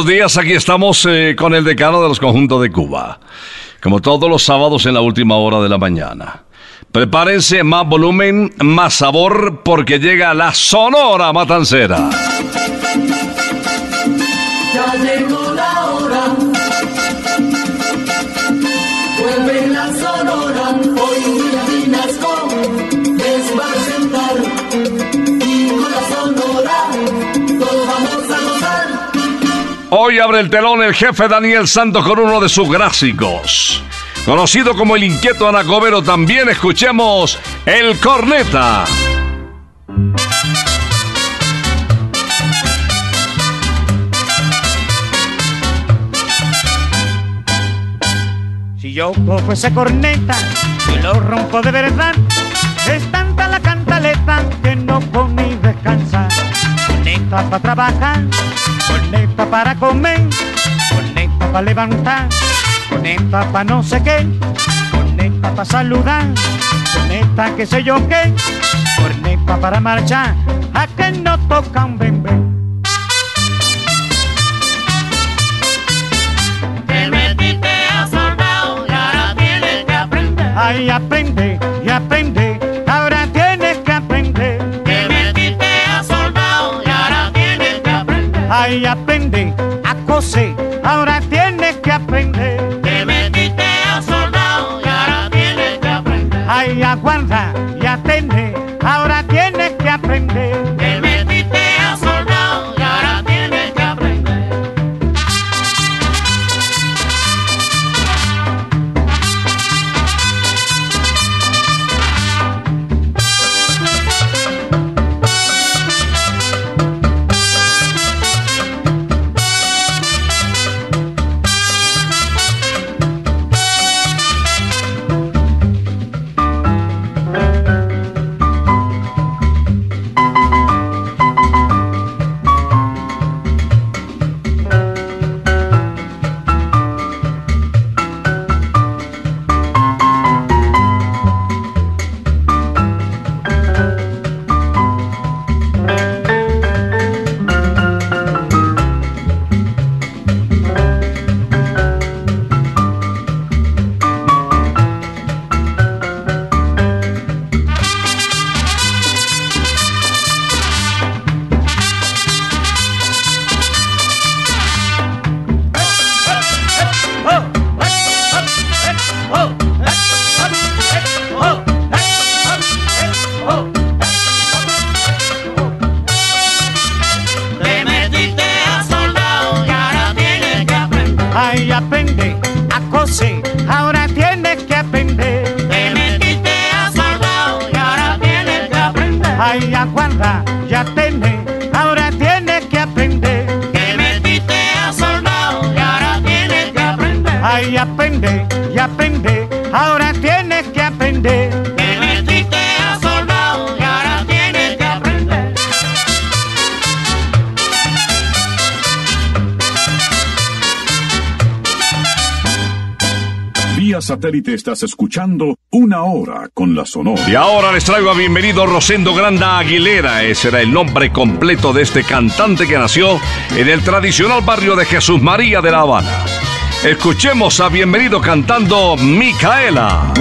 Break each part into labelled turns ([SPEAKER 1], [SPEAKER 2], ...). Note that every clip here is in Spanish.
[SPEAKER 1] Buenos días, aquí estamos eh, con el decano de los conjuntos de Cuba. Como todos los sábados en la última hora de la mañana. Prepárense más volumen, más sabor, porque llega la Sonora Matancera.
[SPEAKER 2] Hoy
[SPEAKER 1] abre el telón el jefe Daniel Santos con uno de sus gráficos. Conocido como el inquieto Anacobero, también escuchemos el corneta.
[SPEAKER 3] Si yo cojo esa corneta y lo rompo de verdad, es tanta la cantaleta que no puedo ni descansar. Corneta para trabajar, corneta para comer, corneta para levantar, corneta para no sé qué, corneta para saludar, corneta que sé yo qué, corneta para marchar, a que no toca un bembé.
[SPEAKER 4] Te metiste a soldado y ahora tienes que aprender.
[SPEAKER 3] Ay, aprende y aprende, Ay, aprende a coser, ahora tienes que aprender.
[SPEAKER 5] Te metiste a soldado y ahora tienes que aprender.
[SPEAKER 3] Ay, aguarda
[SPEAKER 6] Vía satélite estás escuchando Una Hora con la Sonora.
[SPEAKER 2] Y ahora les traigo a bienvenido Rosendo Granda Aguilera. Ese era el nombre completo de este cantante que nació en el tradicional barrio de Jesús María de La Habana. Escuchemos a bienvenido cantando Micaela.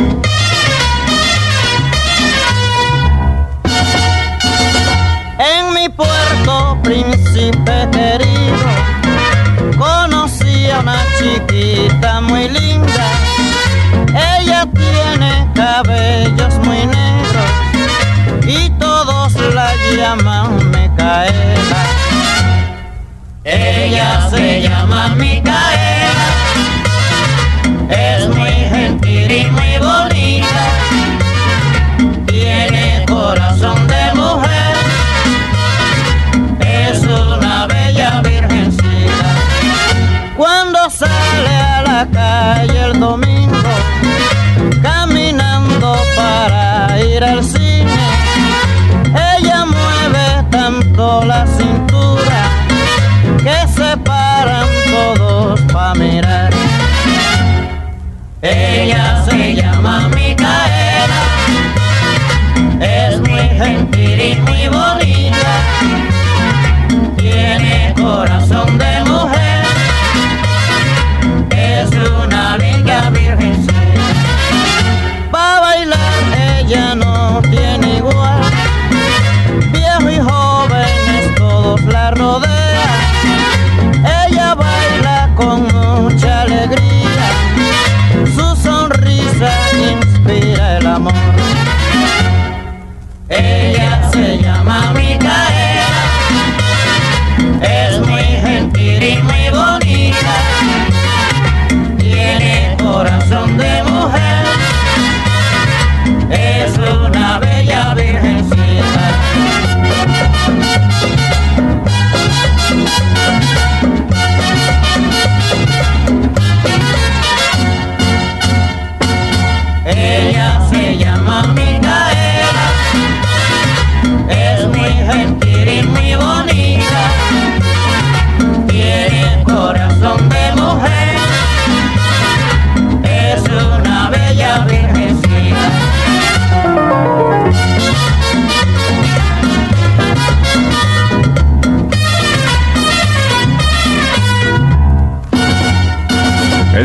[SPEAKER 7] En mi puerto, príncipe querido, conocí a una chiquita muy linda. Cabellos muy negros y todos la llaman Micaela. Ella se llama Micaela, es muy gentil y muy bonita. Tiene corazón de mujer, es una bella virgencita. Cuando sale a la calle el domingo, ir al cine, ella mueve tanto la cintura que se paran todos para mirar. Ella se llama Micaela, es muy gentil y muy bonita, tiene corazón de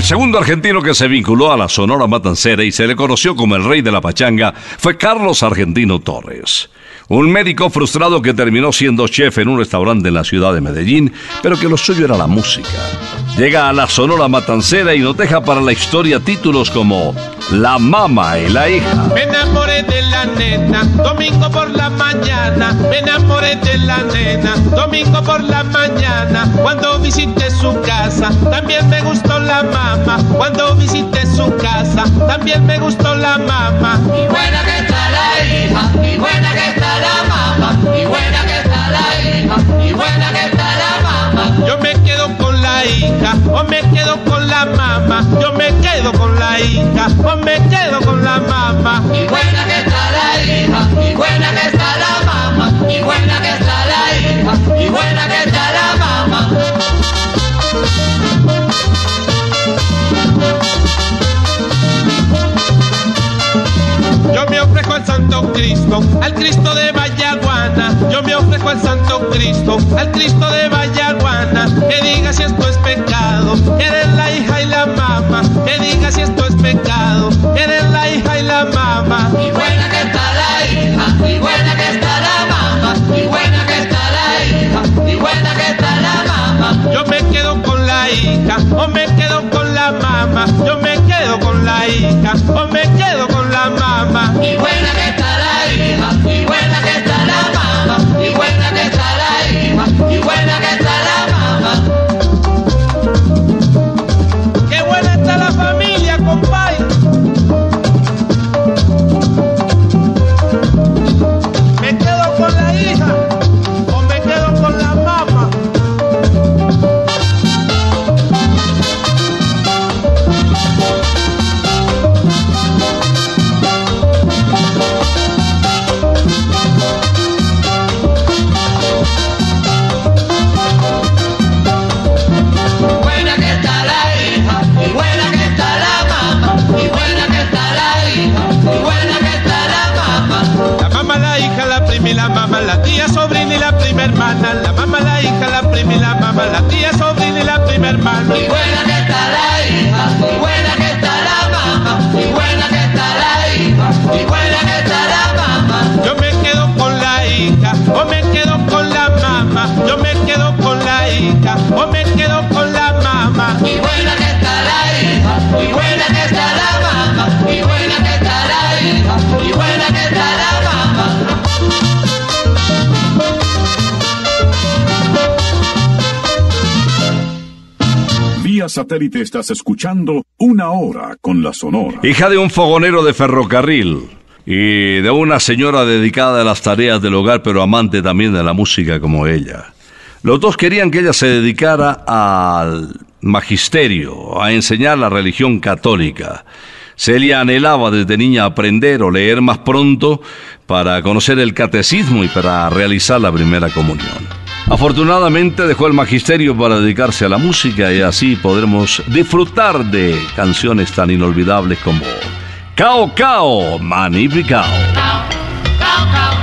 [SPEAKER 2] segundo argentino que se vinculó a la Sonora Matancera y se le conoció como el rey de la pachanga fue Carlos Argentino Torres. Un médico frustrado que terminó siendo chef en un restaurante en la ciudad de Medellín, pero que lo suyo era la música. Llega a la Sonora Matancera y nos deja para la historia títulos como La Mama y la Hija.
[SPEAKER 8] Me enamoré de la nena, domingo por la mañana. Me enamoré de la nena, domingo por la mañana. Cuando visité su casa, también me gustó la mama. Cuando visité su casa, también me gustó la mama.
[SPEAKER 9] Y que hija, y buena que está la mama. Y buena que está la hija, y buena que está la mama.
[SPEAKER 8] Yo me quedo con la hija, o me quedo con la mama. Yo me quedo con la hija, o me quedo con la mama.
[SPEAKER 9] Y buena que está la hija, y buena que está la mama. Y buena que
[SPEAKER 8] Santo Cristo, al Cristo de Vallaguana. Yo me ofrezco al Santo Cristo, al Cristo de Vallaguana. Que diga si esto es pecado, eres la hija y la mamá. Que diga si esto es pecado, eres la hija y la mamá.
[SPEAKER 9] Y buena que está la hija, y buena que está la mama. Y buena que está la hija, y buena que está la mama.
[SPEAKER 8] Yo me quedo con la hija, o me quedo con la mamá. Yo me quedo con la hija, o me quedo con la mamá.
[SPEAKER 9] Y buena
[SPEAKER 6] satélite estás escuchando Una Hora con la Sonora.
[SPEAKER 2] Hija de un fogonero de ferrocarril y de una señora dedicada a las tareas del hogar, pero amante también de la música como ella. Los dos querían que ella se dedicara al magisterio, a enseñar la religión católica. Celia anhelaba desde niña aprender o leer más pronto para conocer el catecismo y para realizar la primera comunión. Afortunadamente dejó el magisterio para dedicarse a la música y así podremos disfrutar de canciones tan inolvidables como Cao Cao Magnificao.
[SPEAKER 7] Cao, cao, cao,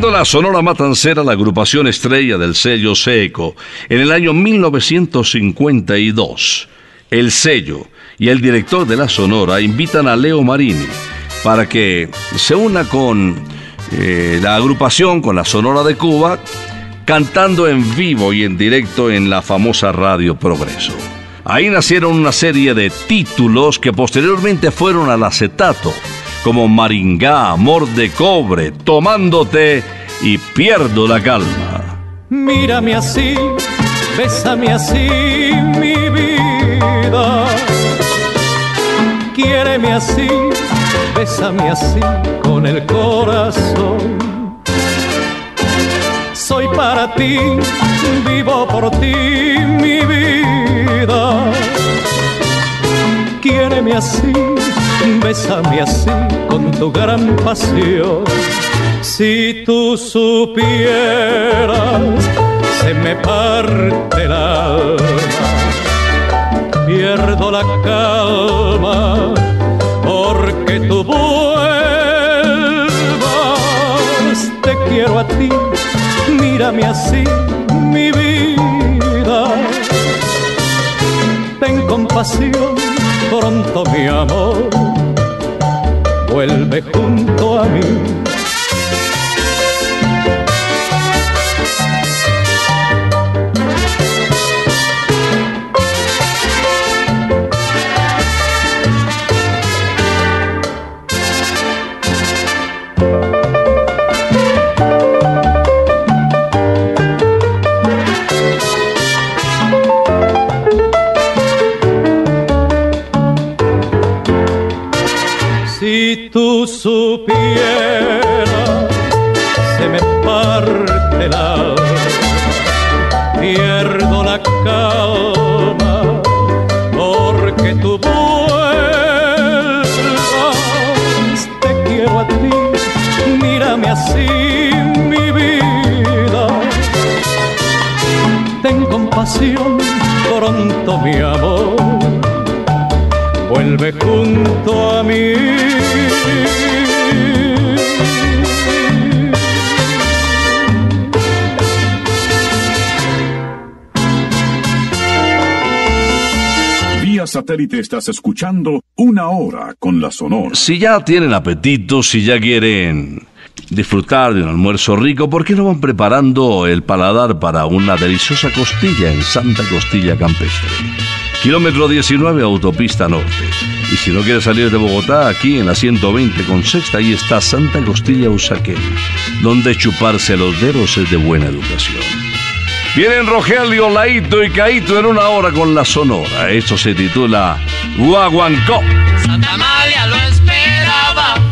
[SPEAKER 7] La
[SPEAKER 2] Sonora Matancera la agrupación estrella del sello Seco, en el año 1952, el sello y el director de la Sonora invitan a Leo Marini para que se una con eh, la agrupación, con la Sonora de Cuba, cantando en vivo y en directo en la famosa Radio Progreso. Ahí nacieron una serie de títulos que posteriormente fueron al acetato, como Maringá, Amor de Cobre, Tomándote y Pierdo la Calma.
[SPEAKER 10] Mírame así, bésame así, mi vida. Quiéreme así, bésame así con el corazón. Soy para ti, vivo por ti, mi vida. Quiéreme así, bésame así con tu gran pasión. Si tú supieras, se me parte el alma, pierdo la calma, porque tú vuelvas, te quiero a ti, mírame así, mi vida. Ten compasión, pronto mi amor, vuelve junto a mí. Vuelve junto a mí.
[SPEAKER 6] Vía satélite estás escuchando una hora con la Sonora.
[SPEAKER 2] Si ya tienen apetito, si ya quieren disfrutar de un almuerzo rico, ¿por qué no van preparando el paladar para una deliciosa costilla en Santa Costilla Campestre? Kilómetro 19, autopista norte. Y si no quieres salir de Bogotá, aquí en la 120 con sexta, ahí está Santa Costilla Usaquén, donde chuparse los dedos es de buena educación. Vienen Rogelio, Laito y Caito en una hora con la Sonora. Esto se titula Guaguancó.
[SPEAKER 7] Santa María lo esperaba.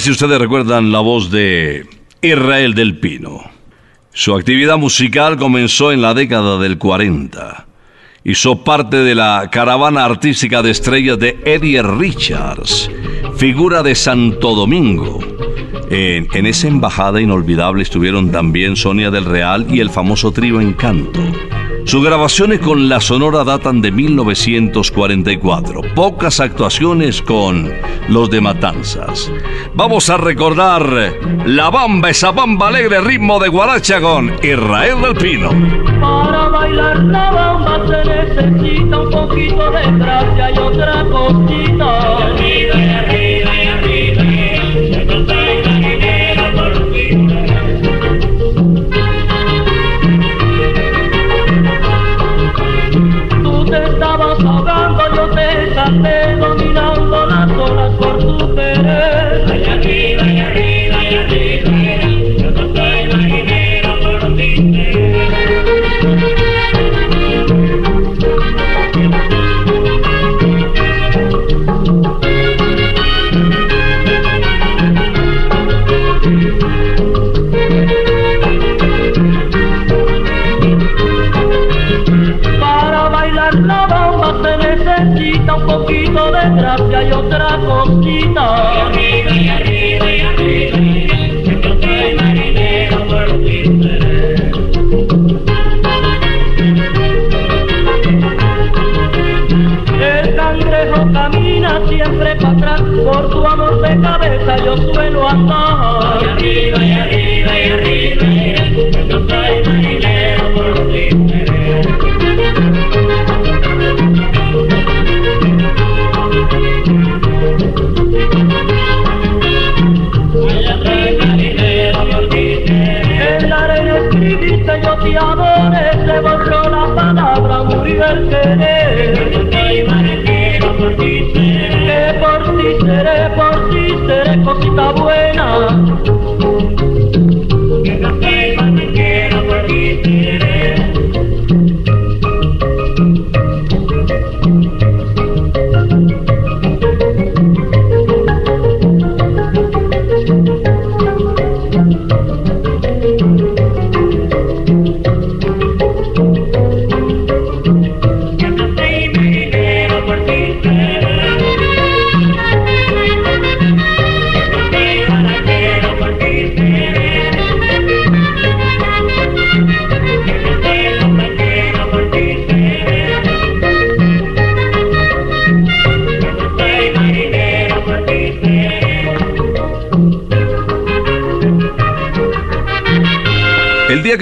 [SPEAKER 2] Si ustedes recuerdan la voz de Israel del Pino. Su actividad musical comenzó en la década del 40. Hizo parte de la caravana artística de estrellas de Eddie Richards, figura de Santo Domingo. En, en esa embajada inolvidable estuvieron también Sonia del Real y el famoso trío Encanto. Sus grabaciones con la Sonora datan de 1944. Pocas actuaciones con los de Matanzas. Vamos a recordar la bamba, esa bamba alegre ritmo de guaracha con Israel del Pino.
[SPEAKER 11] Para bailar la bamba se necesita un poquito de gracia y otra cosita. Querer.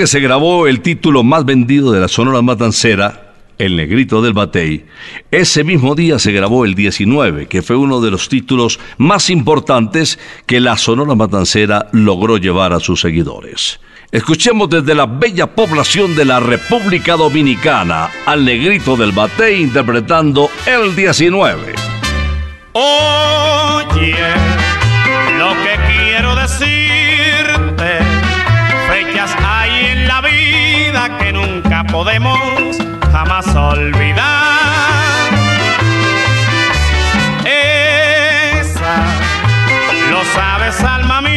[SPEAKER 2] Se grabó el título más vendido de la Sonora Matancera, El Negrito del Batey, ese mismo día se grabó el 19, que fue uno de los títulos más importantes que la Sonora Matancera logró llevar a sus seguidores. Escuchemos desde la bella población de la República Dominicana al Negrito del Batey interpretando el 19.
[SPEAKER 12] Oye, lo podemos jamás olvidar. Esa, lo sabes, alma mía,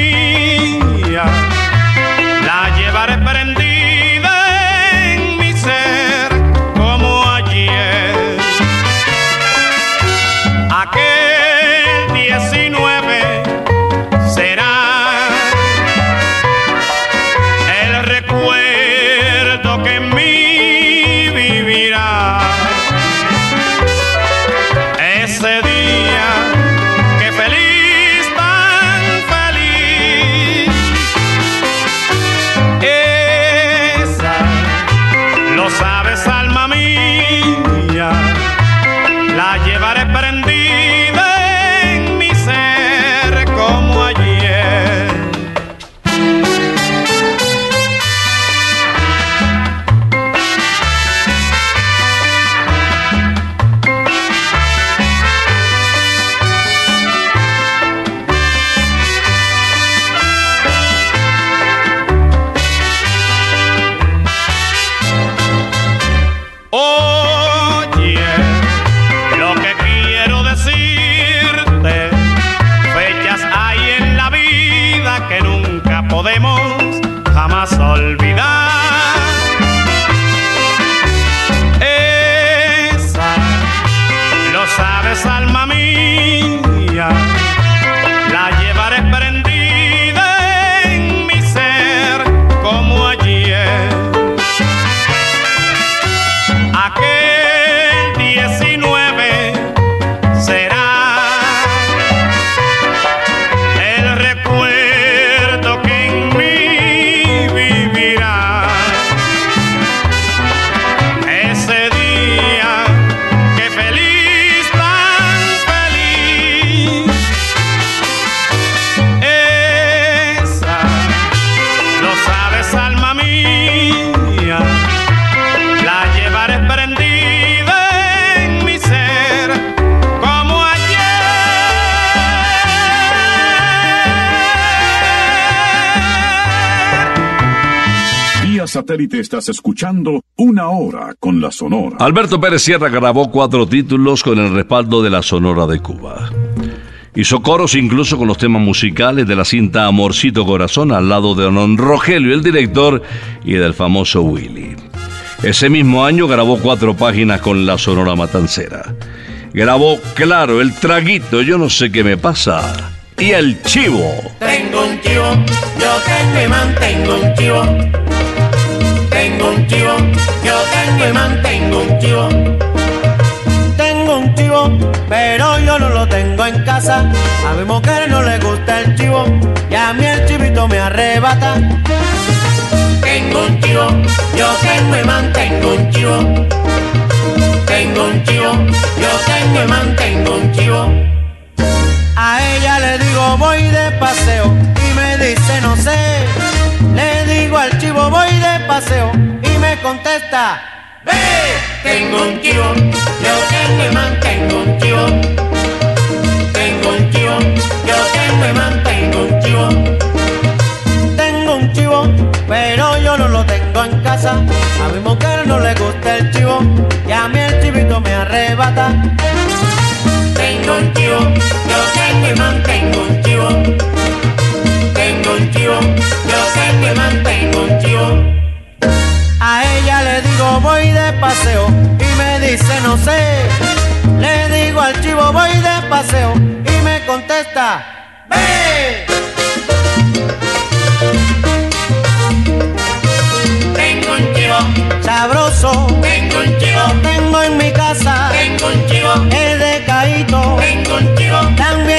[SPEAKER 6] satélite estás escuchando Una Hora con la Sonora.
[SPEAKER 2] Alberto Pérez Sierra grabó cuatro títulos con el respaldo de la Sonora de Cuba. Hizo coros incluso con los temas musicales de la cinta Amorcito Corazón al lado de Don Rogelio, el director, y del famoso Willy. Ese mismo año grabó cuatro páginas con la Sonora Matancera. Grabó, claro, el traguito, yo no sé qué me pasa, y el chivo.
[SPEAKER 13] Tengo un chivo, yo tengo y mantengo un chivo. Yo tengo y mantengo un chivo.
[SPEAKER 14] Tengo un chivo, pero yo no lo tengo en casa. A mi mujer no le gusta el chivo y a mí el chivito me arrebata.
[SPEAKER 13] Tengo un chivo, yo tengo y mantengo un chivo. Tengo un chivo, yo tengo y mantengo un chivo. Tengo un chivo,
[SPEAKER 14] pero yo no lo tengo en casa. A mi mujer no le gusta el chivo y a mí el chivito me arrebata.
[SPEAKER 13] Tengo un chivo, yo tengo y mantengo un chivo.
[SPEAKER 14] Voy de paseo y me dice no sé. Le digo al chivo voy de paseo y me contesta ve.
[SPEAKER 13] Tengo un chivo,
[SPEAKER 14] Sabroso,
[SPEAKER 13] tengo un chivo,
[SPEAKER 14] tengo en mi casa.
[SPEAKER 13] Tengo un chivo,
[SPEAKER 14] el de Caíto,
[SPEAKER 13] tengo un chivo,
[SPEAKER 14] también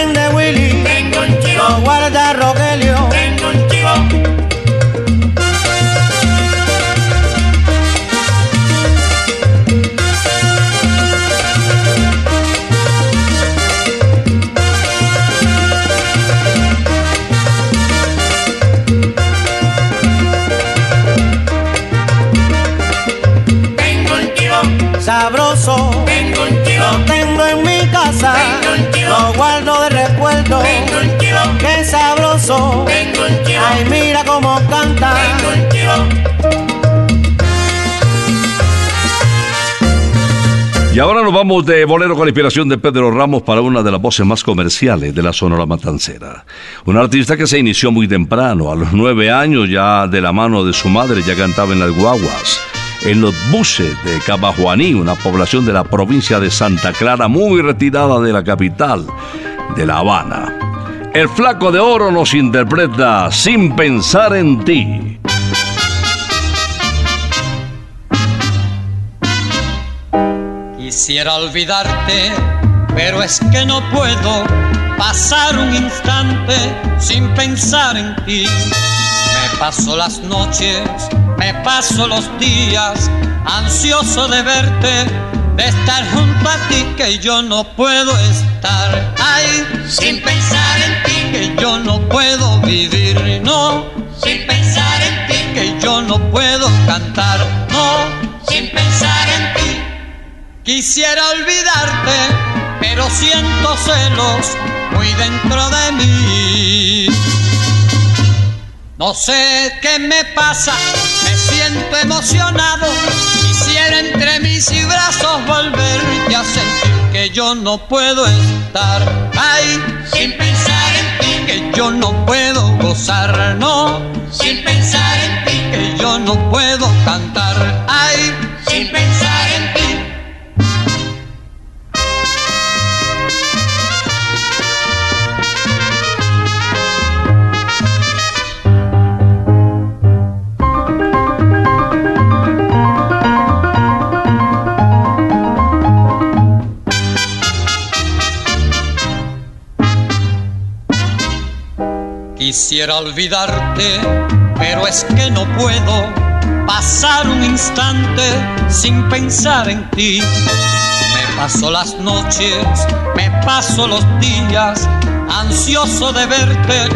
[SPEAKER 2] vamos de bolero con la inspiración de Pedro Ramos para una de las voces más comerciales de la Sonora Matancera. Un artista que se inició muy temprano, a los nueve años ya de la mano de su madre ya cantaba en las guaguas, en los buses de Cabajuaní, una población de la provincia de Santa Clara muy retirada de la capital, de La Habana. El flaco de oro nos interpreta Sin pensar en ti.
[SPEAKER 4] Quisiera olvidarte, pero es que no puedo pasar un instante sin pensar en ti. Me paso las noches, me paso los días, ansioso de verte, de estar junto a ti, que yo no puedo estar. Ay, sin pensar en ti, que yo no puedo vivir, no. Sin pensar en ti, que yo no puedo cantar, no. Sin pensar en ti. Quisiera olvidarte, pero siento celos muy dentro de mí. No sé qué me pasa, me siento emocionado. Quisiera entre mis brazos volverte a sentir que yo no puedo estar. Ay, sin pensar en ti, que yo no puedo gozar, no. no puedo cantar. Ay, sin pensar Quisiera olvidarte, pero es que no puedo pasar un instante sin pensar en ti. Me paso las noches, me paso los días, ansioso de verte,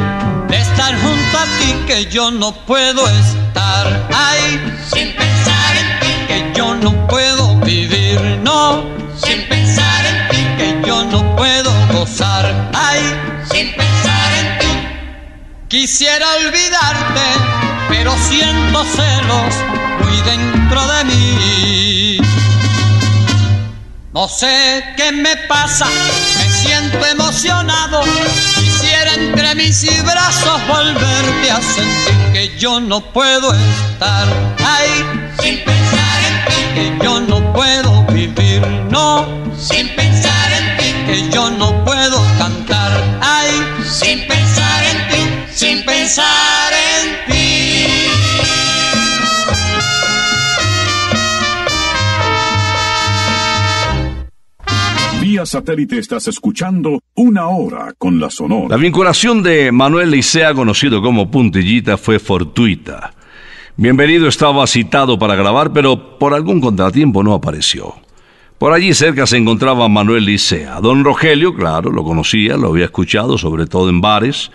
[SPEAKER 4] de estar junto a ti que yo no puedo estar. Ay, sin pensar en ti, que yo no puedo vivir, no, sin pensar en ti, que yo no puedo gozar. Ay, sin pensar en ti. Quisiera olvidarte, pero siento celos muy dentro de mí. No sé qué me pasa, me siento emocionado. Quisiera entre mis brazos volverte a sentir que yo no puedo estar ahí. Sin pensar en ti, que yo no puedo vivir, no, sin pensar en ti, que yo no puedo cantar ahí. Sin pensar en ti, sin pensar en ti.
[SPEAKER 6] Vía satélite estás escuchando Una Hora con la Sonora.
[SPEAKER 2] La vinculación de Manuel Licea, conocido como Puntillita, fue fortuita. Bienvenido estaba citado para grabar, pero por algún contratiempo no apareció. Por allí cerca se encontraba Manuel Licea. Don Rogelio, claro, lo conocía, lo había escuchado, sobre todo en bares.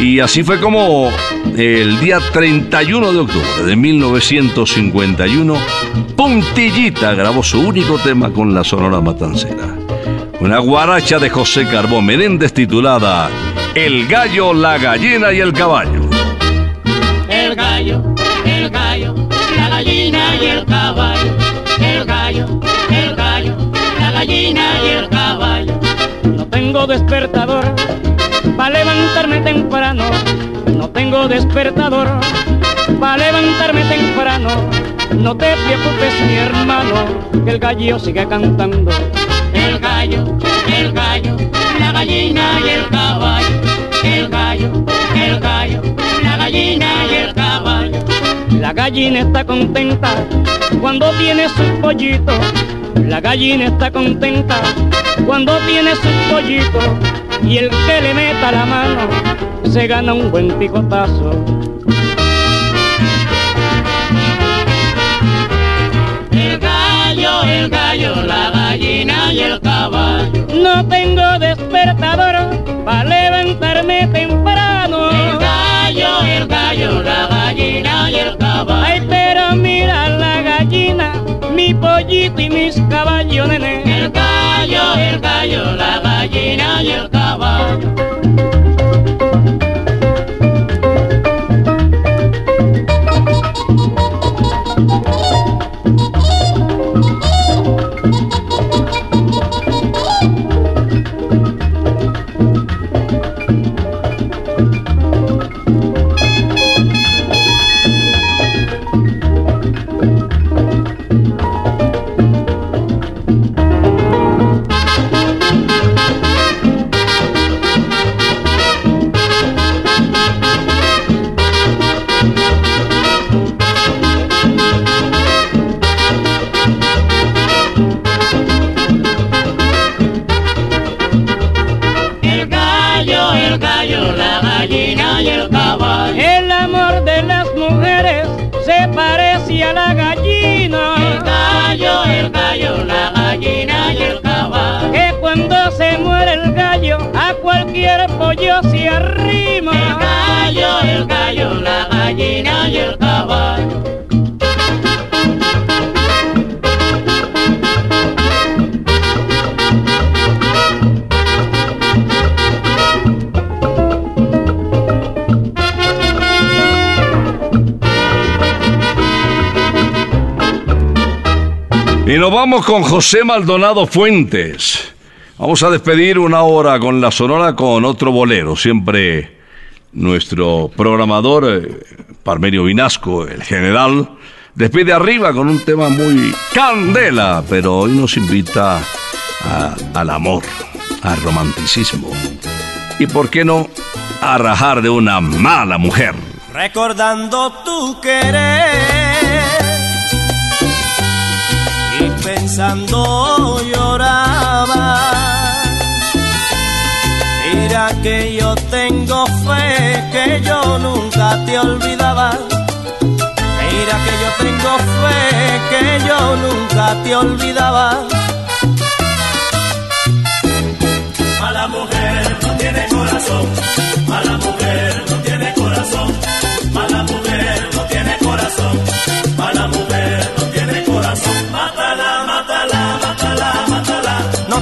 [SPEAKER 2] Y así fue como el día 31 de octubre de 1951, Puntillita grabó su único tema con la Sonora Matancera. Una guaracha de José Carbón Menéndez titulada El gallo, la gallina y el caballo.
[SPEAKER 7] El gallo, el gallo, la gallina y el caballo. El caballo.
[SPEAKER 15] No tengo despertador para levantarme temprano. No tengo despertador para levantarme temprano. No te preocupes, mi hermano, que el gallo sigue cantando.
[SPEAKER 7] El gallo, el gallo, la gallina y el caballo. El gallo, el gallo, la gallina y el caballo.
[SPEAKER 15] La gallina está contenta cuando tiene sus pollitos. La gallina está contenta cuando tiene sus pollitos. Y el que le meta la mano se gana un buen picotazo.
[SPEAKER 7] El gallo, el gallo, la gallina y el caballo.
[SPEAKER 15] No tengo despertador para levantarme temprano.
[SPEAKER 7] El gallo, el gallo, la gallina y el caballo.
[SPEAKER 15] Ay, pero mi pollito y mis caballos, nene.
[SPEAKER 7] El gallo, el gallo, la gallina y el caballo.
[SPEAKER 2] Vamos con José Maldonado Fuentes. Vamos a despedir una hora con la Sonora con otro bolero, siempre nuestro programador, eh, Parmenio Vinasco, el general, despide arriba con un tema muy candela, pero hoy nos invita al amor, al romanticismo. Y por qué no, a rajar de una mala mujer.
[SPEAKER 16] recordando tu querer pensando lloraba. Mira que yo tengo fe que yo nunca te olvidaba. Mira que yo tengo fe que yo nunca te olvidaba.
[SPEAKER 9] Mala mujer no tiene corazón, mala mujer no tiene corazón, mala mujer no tiene corazón,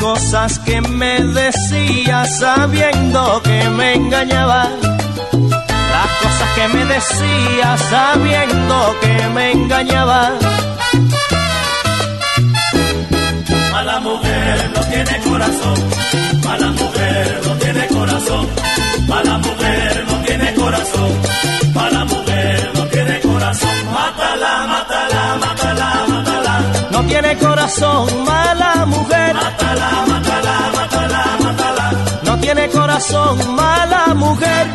[SPEAKER 16] Cosas que me decías sabiendo que me engañaba. Las cosas que me decías sabiendo que me engañaba.
[SPEAKER 9] Mala mujer no tiene corazón, mala mujer no tiene corazón, mala mujer no tiene corazón, mala mujer no tiene corazón. Mátala, mátala, mátala, mátala.
[SPEAKER 16] No tiene corazón, corazón, mala mujer.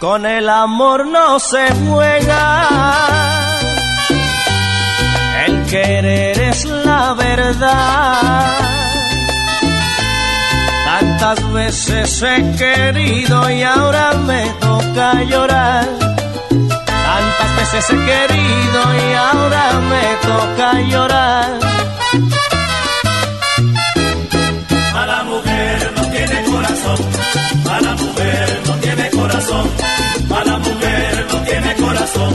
[SPEAKER 16] Con el amor no se juega. El querer es la verdad. Tantas veces he querido y ahora me toca llorar. Veces he querido y ahora me toca llorar.
[SPEAKER 9] Mala mujer no tiene corazón, mala mujer no tiene corazón, mala mujer no tiene corazón,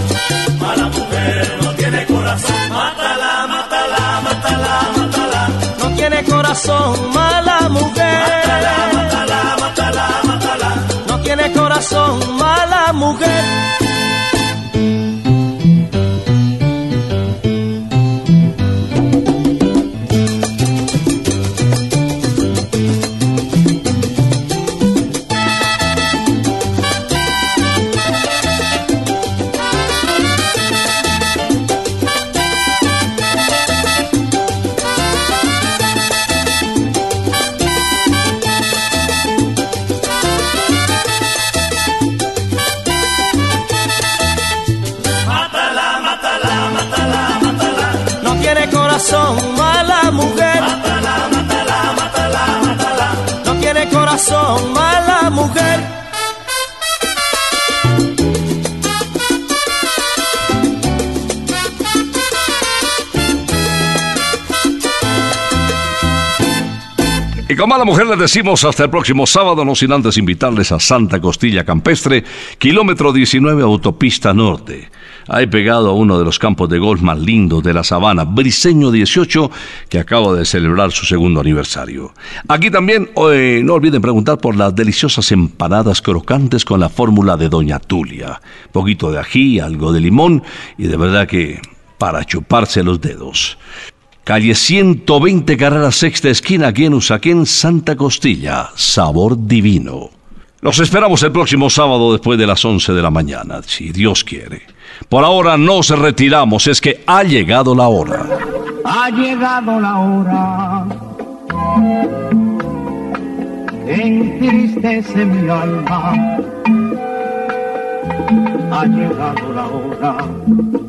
[SPEAKER 9] mala mujer no tiene corazón. Mátala, mátala, mátala, mátala.
[SPEAKER 16] No tiene corazón, mala mujer.
[SPEAKER 9] Mátala, mátala, mátala, mátala.
[SPEAKER 16] No tiene corazón, mala mujer.
[SPEAKER 2] Y como a la mujer les decimos hasta el próximo sábado, no sin antes invitarles a Santa Costilla Campestre, kilómetro 19 Autopista Norte. Ahí pegado a uno de los campos de golf más lindos de la sabana, Briseño 18, que acaba de celebrar su segundo aniversario. Aquí también eh, no olviden preguntar por las deliciosas empanadas crocantes con la fórmula de Doña Tulia. Poquito de ají, algo de limón y de verdad que para chuparse los dedos. Calle 120, carrera sexta esquina, aquí en Santa Costilla. Sabor divino. Los esperamos el próximo sábado después de las 11 de la mañana, si Dios quiere. Por ahora nos retiramos, es que ha llegado la hora.
[SPEAKER 3] Ha llegado la hora mi alma. Ha llegado la hora